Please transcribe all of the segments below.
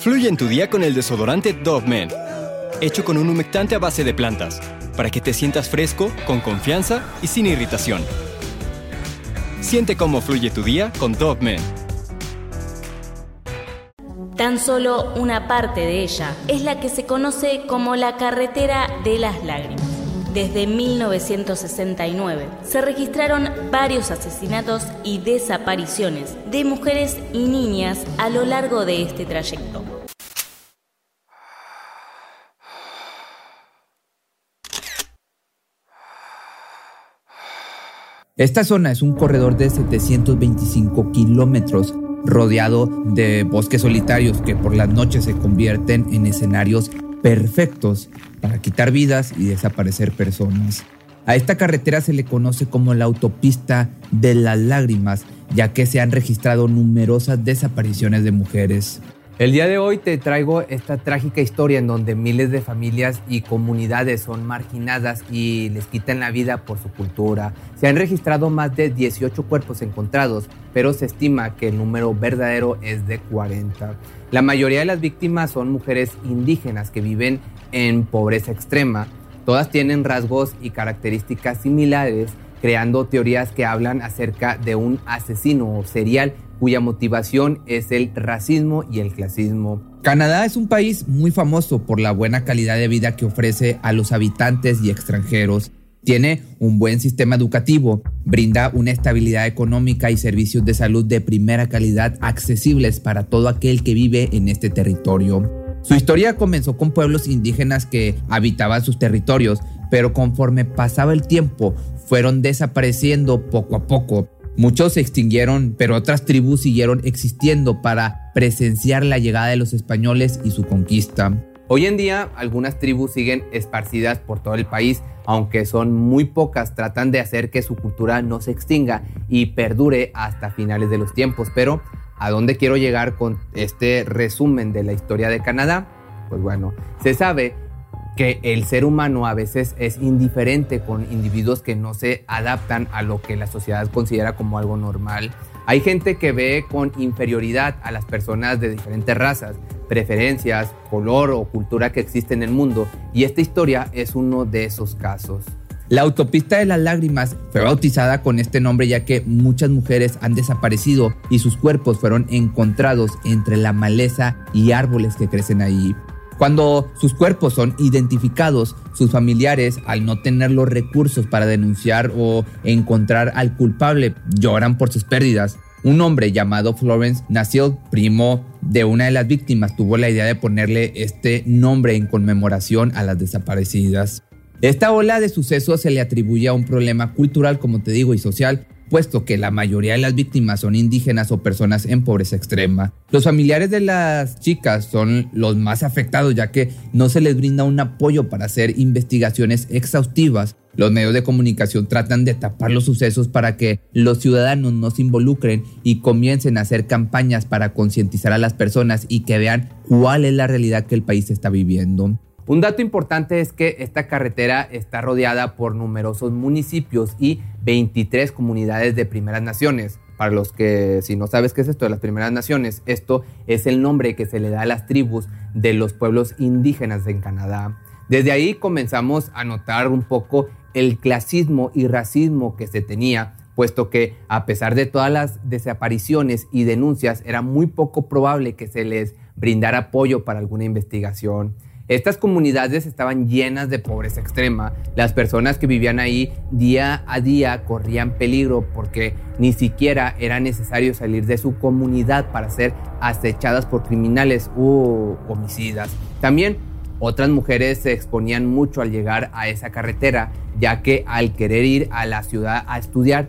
Fluye en tu día con el desodorante Dove Men, hecho con un humectante a base de plantas, para que te sientas fresco, con confianza y sin irritación. Siente cómo fluye tu día con Dove Men. Tan solo una parte de ella es la que se conoce como la carretera de las lágrimas. Desde 1969 se registraron varios asesinatos y desapariciones de mujeres y niñas a lo largo de este trayecto. Esta zona es un corredor de 725 kilómetros rodeado de bosques solitarios que por las noches se convierten en escenarios perfectos para quitar vidas y desaparecer personas. A esta carretera se le conoce como la autopista de las lágrimas, ya que se han registrado numerosas desapariciones de mujeres. El día de hoy te traigo esta trágica historia en donde miles de familias y comunidades son marginadas y les quitan la vida por su cultura. Se han registrado más de 18 cuerpos encontrados, pero se estima que el número verdadero es de 40. La mayoría de las víctimas son mujeres indígenas que viven en pobreza extrema. Todas tienen rasgos y características similares, creando teorías que hablan acerca de un asesino serial cuya motivación es el racismo y el clasismo. Canadá es un país muy famoso por la buena calidad de vida que ofrece a los habitantes y extranjeros. Tiene un buen sistema educativo, brinda una estabilidad económica y servicios de salud de primera calidad accesibles para todo aquel que vive en este territorio. Su historia comenzó con pueblos indígenas que habitaban sus territorios, pero conforme pasaba el tiempo fueron desapareciendo poco a poco. Muchos se extinguieron, pero otras tribus siguieron existiendo para presenciar la llegada de los españoles y su conquista. Hoy en día algunas tribus siguen esparcidas por todo el país, aunque son muy pocas, tratan de hacer que su cultura no se extinga y perdure hasta finales de los tiempos. Pero, ¿a dónde quiero llegar con este resumen de la historia de Canadá? Pues bueno, se sabe que el ser humano a veces es indiferente con individuos que no se adaptan a lo que la sociedad considera como algo normal. Hay gente que ve con inferioridad a las personas de diferentes razas, preferencias, color o cultura que existen en el mundo y esta historia es uno de esos casos. La autopista de las lágrimas fue bautizada con este nombre ya que muchas mujeres han desaparecido y sus cuerpos fueron encontrados entre la maleza y árboles que crecen ahí. Cuando sus cuerpos son identificados, sus familiares, al no tener los recursos para denunciar o encontrar al culpable, lloran por sus pérdidas. Un hombre llamado Florence nació primo de una de las víctimas, tuvo la idea de ponerle este nombre en conmemoración a las desaparecidas. Esta ola de sucesos se le atribuye a un problema cultural, como te digo, y social, puesto que la mayoría de las víctimas son indígenas o personas en pobreza extrema. Los familiares de las chicas son los más afectados ya que no se les brinda un apoyo para hacer investigaciones exhaustivas. Los medios de comunicación tratan de tapar los sucesos para que los ciudadanos no se involucren y comiencen a hacer campañas para concientizar a las personas y que vean cuál es la realidad que el país está viviendo. Un dato importante es que esta carretera está rodeada por numerosos municipios y 23 comunidades de primeras naciones. Para los que, si no sabes qué es esto de las primeras naciones, esto es el nombre que se le da a las tribus de los pueblos indígenas en Canadá. Desde ahí comenzamos a notar un poco el clasismo y racismo que se tenía, puesto que a pesar de todas las desapariciones y denuncias, era muy poco probable que se les brindara apoyo para alguna investigación. Estas comunidades estaban llenas de pobreza extrema. Las personas que vivían ahí día a día corrían peligro porque ni siquiera era necesario salir de su comunidad para ser acechadas por criminales u homicidas. También otras mujeres se exponían mucho al llegar a esa carretera, ya que al querer ir a la ciudad a estudiar,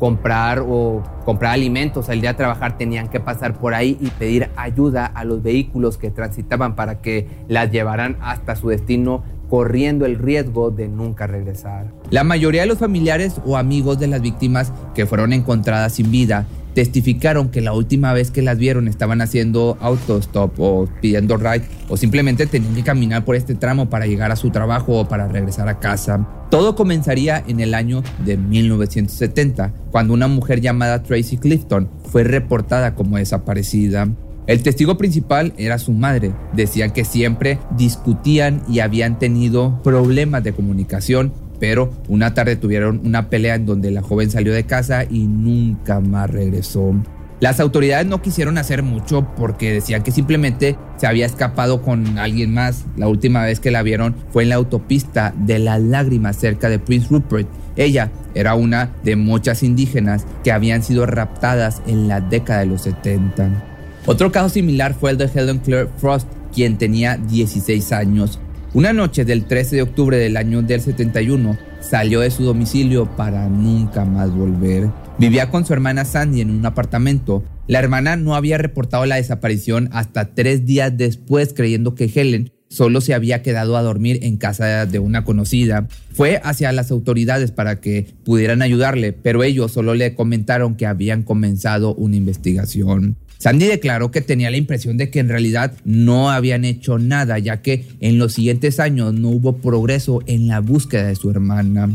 comprar o comprar alimentos, al día a trabajar, tenían que pasar por ahí y pedir ayuda a los vehículos que transitaban para que las llevaran hasta su destino corriendo el riesgo de nunca regresar. La mayoría de los familiares o amigos de las víctimas que fueron encontradas sin vida testificaron que la última vez que las vieron estaban haciendo autostop o pidiendo ride o simplemente tenían que caminar por este tramo para llegar a su trabajo o para regresar a casa. Todo comenzaría en el año de 1970, cuando una mujer llamada Tracy Clifton fue reportada como desaparecida. El testigo principal era su madre. Decían que siempre discutían y habían tenido problemas de comunicación, pero una tarde tuvieron una pelea en donde la joven salió de casa y nunca más regresó. Las autoridades no quisieron hacer mucho porque decían que simplemente se había escapado con alguien más. La última vez que la vieron fue en la autopista de las lágrimas cerca de Prince Rupert. Ella era una de muchas indígenas que habían sido raptadas en la década de los 70. Otro caso similar fue el de Helen Claire Frost, quien tenía 16 años. Una noche del 13 de octubre del año del 71 salió de su domicilio para nunca más volver. Vivía con su hermana Sandy en un apartamento. La hermana no había reportado la desaparición hasta tres días después, creyendo que Helen solo se había quedado a dormir en casa de una conocida. Fue hacia las autoridades para que pudieran ayudarle, pero ellos solo le comentaron que habían comenzado una investigación. Sandy declaró que tenía la impresión de que en realidad no habían hecho nada, ya que en los siguientes años no hubo progreso en la búsqueda de su hermana.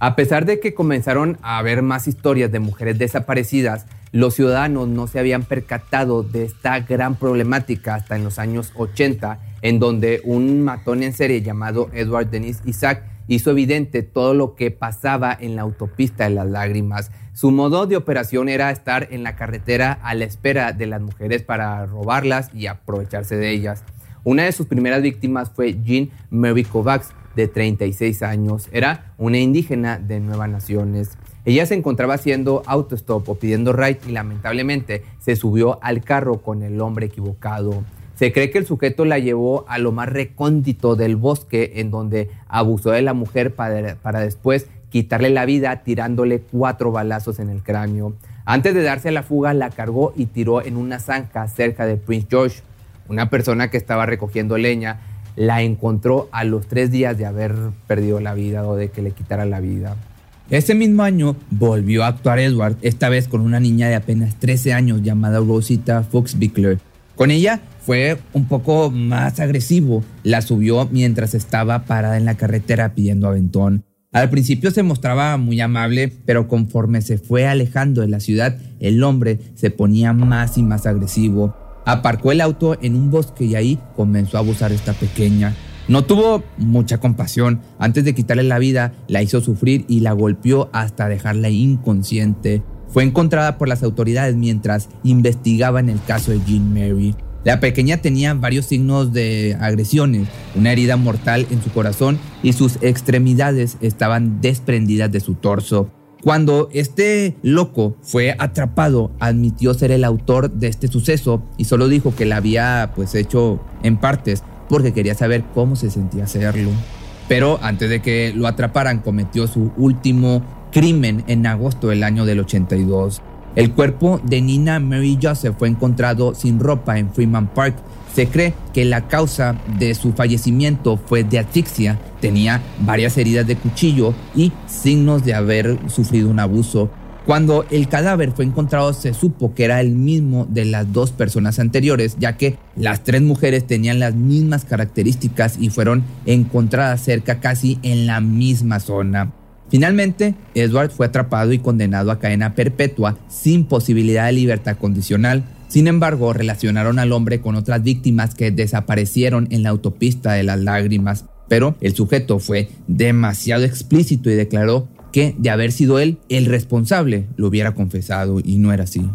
A pesar de que comenzaron a haber más historias de mujeres desaparecidas, los ciudadanos no se habían percatado de esta gran problemática hasta en los años 80, en donde un matón en serie llamado Edward Denis Isaac hizo evidente todo lo que pasaba en la autopista de las lágrimas. Su modo de operación era estar en la carretera a la espera de las mujeres para robarlas y aprovecharse de ellas. Una de sus primeras víctimas fue Jean Mary Kovacs, de 36 años. Era una indígena de Nuevas Naciones. Ella se encontraba haciendo autostop o pidiendo ride y lamentablemente se subió al carro con el hombre equivocado. Se cree que el sujeto la llevó a lo más recóndito del bosque en donde abusó de la mujer para, para después quitarle la vida tirándole cuatro balazos en el cráneo. Antes de darse la fuga la cargó y tiró en una zanja cerca de Prince George. Una persona que estaba recogiendo leña la encontró a los tres días de haber perdido la vida o de que le quitara la vida. Ese mismo año volvió a actuar Edward, esta vez con una niña de apenas 13 años llamada Rosita Foxbickler. Con ella fue un poco más agresivo, la subió mientras estaba parada en la carretera pidiendo aventón. Al principio se mostraba muy amable, pero conforme se fue alejando de la ciudad, el hombre se ponía más y más agresivo. Aparcó el auto en un bosque y ahí comenzó a abusar de esta pequeña. No tuvo mucha compasión. Antes de quitarle la vida, la hizo sufrir y la golpeó hasta dejarla inconsciente. Fue encontrada por las autoridades mientras investigaban el caso de Jean Mary. La pequeña tenía varios signos de agresiones, una herida mortal en su corazón y sus extremidades estaban desprendidas de su torso. Cuando este loco fue atrapado, admitió ser el autor de este suceso y solo dijo que la había pues hecho en partes porque quería saber cómo se sentía hacerlo. Pero antes de que lo atraparan cometió su último crimen en agosto del año del 82. El cuerpo de Nina Mary Joseph fue encontrado sin ropa en Freeman Park se cree que la causa de su fallecimiento fue de asfixia, tenía varias heridas de cuchillo y signos de haber sufrido un abuso. Cuando el cadáver fue encontrado se supo que era el mismo de las dos personas anteriores, ya que las tres mujeres tenían las mismas características y fueron encontradas cerca casi en la misma zona. Finalmente, Edward fue atrapado y condenado a cadena perpetua sin posibilidad de libertad condicional. Sin embargo, relacionaron al hombre con otras víctimas que desaparecieron en la autopista de las lágrimas, pero el sujeto fue demasiado explícito y declaró que de haber sido él el responsable lo hubiera confesado y no era así.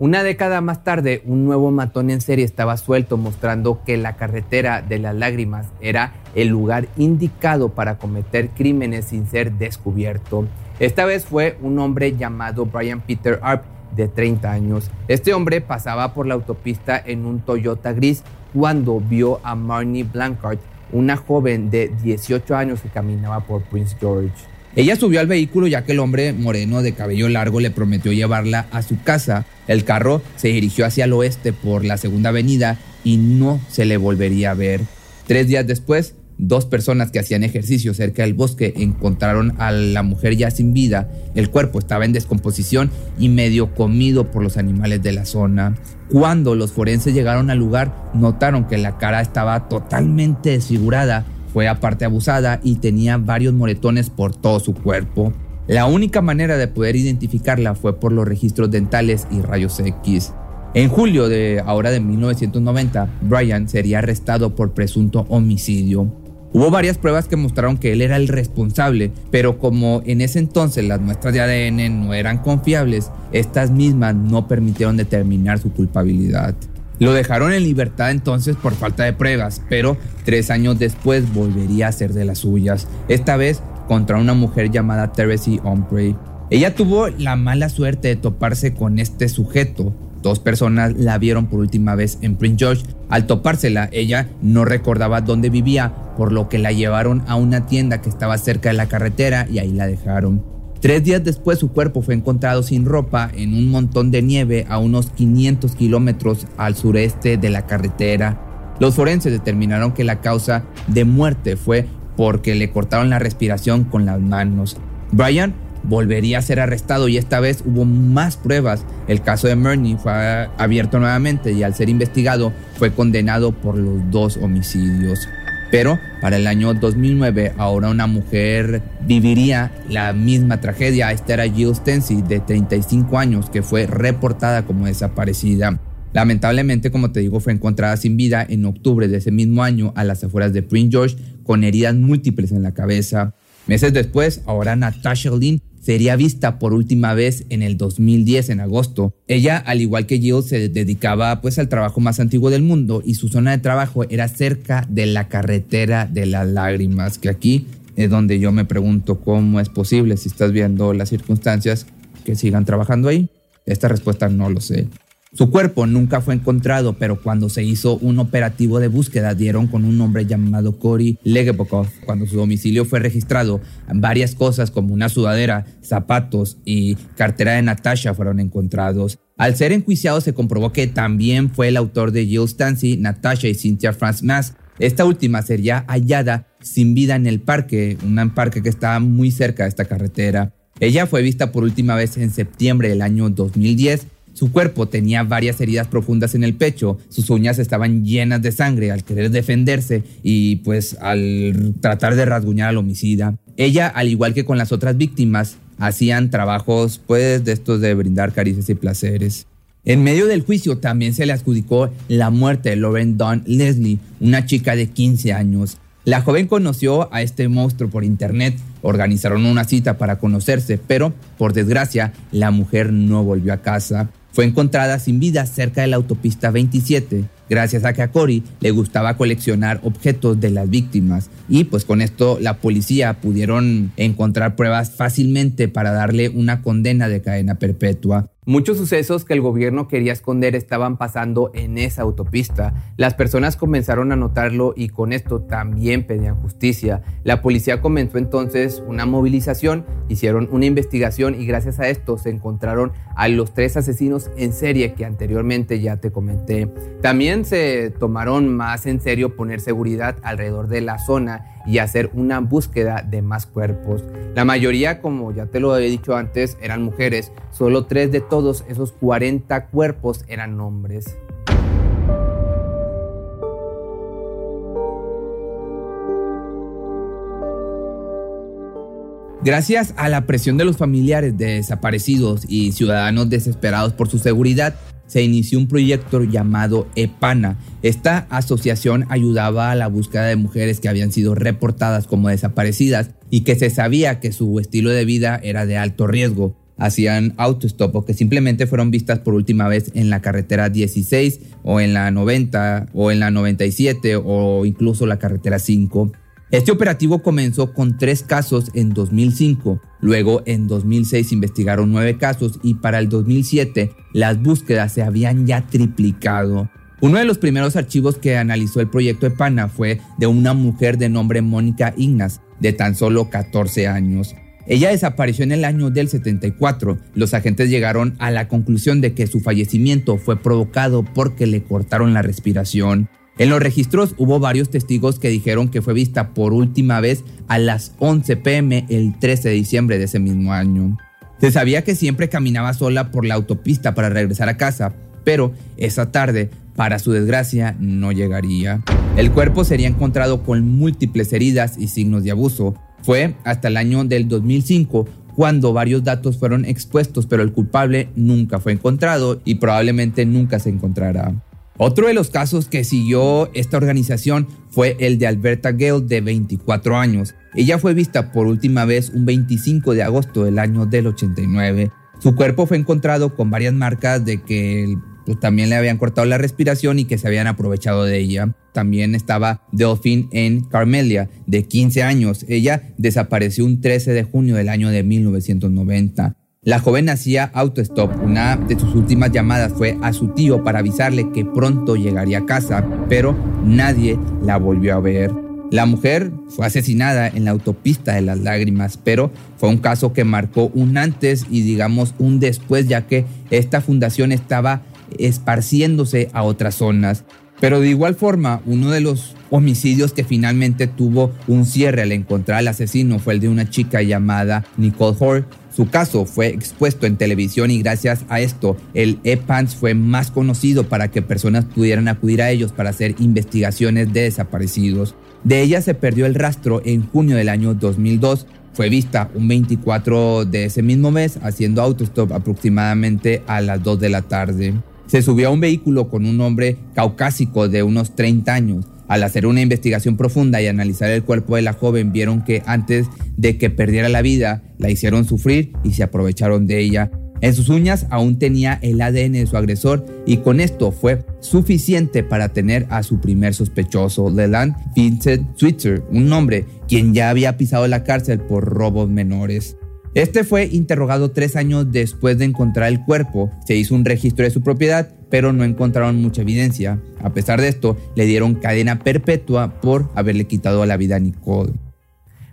Una década más tarde, un nuevo matón en serie estaba suelto mostrando que la carretera de las lágrimas era el lugar indicado para cometer crímenes sin ser descubierto. Esta vez fue un hombre llamado Brian Peter Arp, de 30 años. Este hombre pasaba por la autopista en un Toyota gris cuando vio a Marnie Blancard, una joven de 18 años que caminaba por Prince George. Ella subió al vehículo ya que el hombre moreno de cabello largo le prometió llevarla a su casa. El carro se dirigió hacia el oeste por la segunda avenida y no se le volvería a ver. Tres días después, Dos personas que hacían ejercicio cerca del bosque encontraron a la mujer ya sin vida. El cuerpo estaba en descomposición y medio comido por los animales de la zona. Cuando los forenses llegaron al lugar, notaron que la cara estaba totalmente desfigurada, fue aparte abusada y tenía varios moretones por todo su cuerpo. La única manera de poder identificarla fue por los registros dentales y rayos X. En julio de ahora de 1990, Brian sería arrestado por presunto homicidio. Hubo varias pruebas que mostraron que él era el responsable, pero como en ese entonces las muestras de ADN no eran confiables, estas mismas no permitieron determinar su culpabilidad. Lo dejaron en libertad entonces por falta de pruebas, pero tres años después volvería a ser de las suyas, esta vez contra una mujer llamada Teresa Omprey. Ella tuvo la mala suerte de toparse con este sujeto, Dos personas la vieron por última vez en Prince George. Al topársela, ella no recordaba dónde vivía, por lo que la llevaron a una tienda que estaba cerca de la carretera y ahí la dejaron. Tres días después su cuerpo fue encontrado sin ropa en un montón de nieve a unos 500 kilómetros al sureste de la carretera. Los forenses determinaron que la causa de muerte fue porque le cortaron la respiración con las manos. Brian volvería a ser arrestado y esta vez hubo más pruebas. El caso de Murney fue abierto nuevamente y al ser investigado fue condenado por los dos homicidios. Pero para el año 2009 ahora una mujer viviría la misma tragedia. Esta era Jill Stency de 35 años que fue reportada como desaparecida. Lamentablemente, como te digo, fue encontrada sin vida en octubre de ese mismo año a las afueras de Prince George con heridas múltiples en la cabeza. Meses después, ahora Natasha Lynn sería vista por última vez en el 2010, en agosto. Ella, al igual que Jill, se dedicaba pues al trabajo más antiguo del mundo y su zona de trabajo era cerca de la carretera de las lágrimas, que aquí es donde yo me pregunto cómo es posible, si estás viendo las circunstancias, que sigan trabajando ahí. Esta respuesta no lo sé. Su cuerpo nunca fue encontrado, pero cuando se hizo un operativo de búsqueda dieron con un hombre llamado Cory Legebokov. Cuando su domicilio fue registrado, varias cosas como una sudadera, zapatos y cartera de Natasha fueron encontrados. Al ser enjuiciado se comprobó que también fue el autor de Jill Stancy, Natasha y Cynthia Franz Mass. Esta última sería hallada sin vida en el parque, un parque que estaba muy cerca de esta carretera. Ella fue vista por última vez en septiembre del año 2010 su cuerpo tenía varias heridas profundas en el pecho, sus uñas estaban llenas de sangre al querer defenderse y pues al tratar de rasguñar al homicida. Ella, al igual que con las otras víctimas, hacían trabajos pues de estos de brindar caricias y placeres. En medio del juicio también se le adjudicó la muerte de Lauren Dawn Leslie, una chica de 15 años. La joven conoció a este monstruo por internet, organizaron una cita para conocerse, pero por desgracia la mujer no volvió a casa. Fue encontrada sin vida cerca de la autopista 27 gracias a que a Cory le gustaba coleccionar objetos de las víctimas y pues con esto la policía pudieron encontrar pruebas fácilmente para darle una condena de cadena perpetua. Muchos sucesos que el gobierno quería esconder estaban pasando en esa autopista. Las personas comenzaron a notarlo y con esto también pedían justicia. La policía comenzó entonces una movilización, hicieron una investigación y gracias a esto se encontraron a los tres asesinos en serie que anteriormente ya te comenté. También se tomaron más en serio poner seguridad alrededor de la zona y hacer una búsqueda de más cuerpos. La mayoría, como ya te lo había dicho antes, eran mujeres. Solo tres de todos esos 40 cuerpos eran hombres. Gracias a la presión de los familiares de desaparecidos y ciudadanos desesperados por su seguridad, se inició un proyecto llamado EPANA. Esta asociación ayudaba a la búsqueda de mujeres que habían sido reportadas como desaparecidas y que se sabía que su estilo de vida era de alto riesgo. Hacían autostop o que simplemente fueron vistas por última vez en la carretera 16 o en la 90 o en la 97 o incluso la carretera 5. Este operativo comenzó con tres casos en 2005, luego en 2006 investigaron nueve casos y para el 2007 las búsquedas se habían ya triplicado. Uno de los primeros archivos que analizó el proyecto EPANA fue de una mujer de nombre Mónica Ignas, de tan solo 14 años. Ella desapareció en el año del 74. Los agentes llegaron a la conclusión de que su fallecimiento fue provocado porque le cortaron la respiración. En los registros hubo varios testigos que dijeron que fue vista por última vez a las 11 pm el 13 de diciembre de ese mismo año. Se sabía que siempre caminaba sola por la autopista para regresar a casa, pero esa tarde, para su desgracia, no llegaría. El cuerpo sería encontrado con múltiples heridas y signos de abuso. Fue hasta el año del 2005 cuando varios datos fueron expuestos, pero el culpable nunca fue encontrado y probablemente nunca se encontrará. Otro de los casos que siguió esta organización fue el de Alberta Gale de 24 años. Ella fue vista por última vez un 25 de agosto del año del 89. Su cuerpo fue encontrado con varias marcas de que también le habían cortado la respiración y que se habían aprovechado de ella. También estaba Delphine en Carmelia, de 15 años. Ella desapareció un 13 de junio del año de 1990. La joven hacía autostop. Una de sus últimas llamadas fue a su tío para avisarle que pronto llegaría a casa, pero nadie la volvió a ver. La mujer fue asesinada en la autopista de las lágrimas, pero fue un caso que marcó un antes y digamos un después, ya que esta fundación estaba esparciéndose a otras zonas. Pero de igual forma, uno de los homicidios que finalmente tuvo un cierre al encontrar al asesino fue el de una chica llamada Nicole Hoare. Su caso fue expuesto en televisión y gracias a esto el EPANS fue más conocido para que personas pudieran acudir a ellos para hacer investigaciones de desaparecidos. De ella se perdió el rastro en junio del año 2002. Fue vista un 24 de ese mismo mes haciendo autostop aproximadamente a las 2 de la tarde se subió a un vehículo con un hombre caucásico de unos 30 años. Al hacer una investigación profunda y analizar el cuerpo de la joven, vieron que antes de que perdiera la vida, la hicieron sufrir y se aprovecharon de ella. En sus uñas aún tenía el ADN de su agresor y con esto fue suficiente para tener a su primer sospechoso, Leland Vincent Switzer, un hombre quien ya había pisado la cárcel por robos menores. Este fue interrogado tres años después de encontrar el cuerpo. Se hizo un registro de su propiedad, pero no encontraron mucha evidencia. A pesar de esto, le dieron cadena perpetua por haberle quitado la vida a Nicole.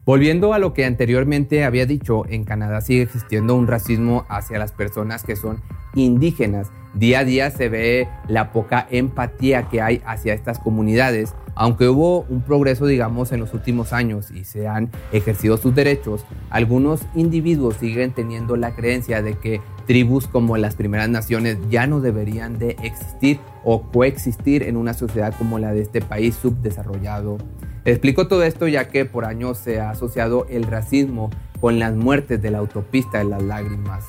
Volviendo a lo que anteriormente había dicho, en Canadá sigue existiendo un racismo hacia las personas que son indígenas. Día a día se ve la poca empatía que hay hacia estas comunidades aunque hubo un progreso, digamos, en los últimos años y se han ejercido sus derechos, algunos individuos siguen teniendo la creencia de que tribus como las primeras naciones ya no deberían de existir o coexistir en una sociedad como la de este país subdesarrollado. Explico todo esto ya que por años se ha asociado el racismo con las muertes de la autopista de las lágrimas.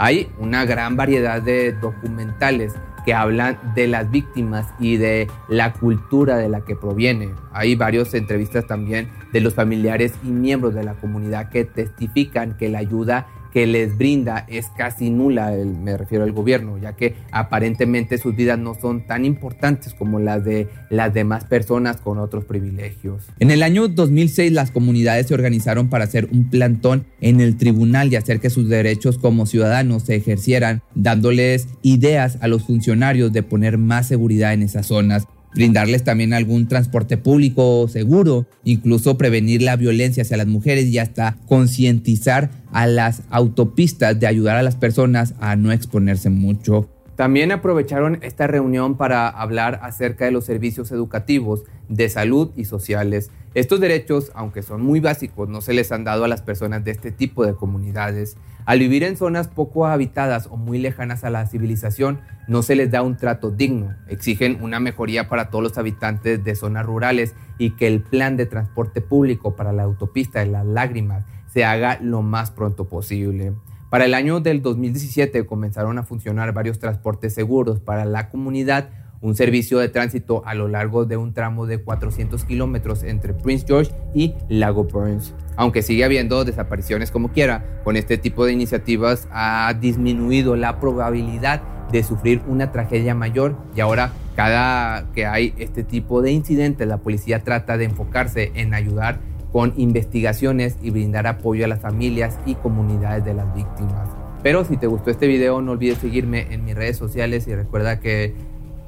Hay una gran variedad de documentales que hablan de las víctimas y de la cultura de la que proviene. Hay varias entrevistas también de los familiares y miembros de la comunidad que testifican que la ayuda que les brinda es casi nula, me refiero al gobierno, ya que aparentemente sus vidas no son tan importantes como las de las demás personas con otros privilegios. En el año 2006 las comunidades se organizaron para hacer un plantón en el tribunal y hacer que sus derechos como ciudadanos se ejercieran, dándoles ideas a los funcionarios de poner más seguridad en esas zonas brindarles también algún transporte público seguro, incluso prevenir la violencia hacia las mujeres y hasta concientizar a las autopistas de ayudar a las personas a no exponerse mucho. También aprovecharon esta reunión para hablar acerca de los servicios educativos, de salud y sociales. Estos derechos, aunque son muy básicos, no se les han dado a las personas de este tipo de comunidades. Al vivir en zonas poco habitadas o muy lejanas a la civilización, no se les da un trato digno. Exigen una mejoría para todos los habitantes de zonas rurales y que el plan de transporte público para la autopista de las lágrimas se haga lo más pronto posible. Para el año del 2017 comenzaron a funcionar varios transportes seguros para la comunidad, un servicio de tránsito a lo largo de un tramo de 400 kilómetros entre Prince George y Lago Burns. Aunque sigue habiendo desapariciones como quiera, con este tipo de iniciativas ha disminuido la probabilidad de sufrir una tragedia mayor y ahora cada que hay este tipo de incidentes la policía trata de enfocarse en ayudar con investigaciones y brindar apoyo a las familias y comunidades de las víctimas. Pero si te gustó este video no olvides seguirme en mis redes sociales y recuerda que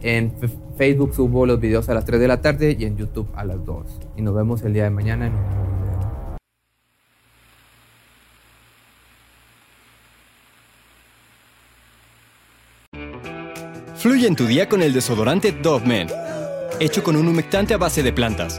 en Facebook subo los videos a las 3 de la tarde y en YouTube a las 2. Y nos vemos el día de mañana en un nuevo video. Fluye en tu día con el desodorante Dove Men, hecho con un humectante a base de plantas,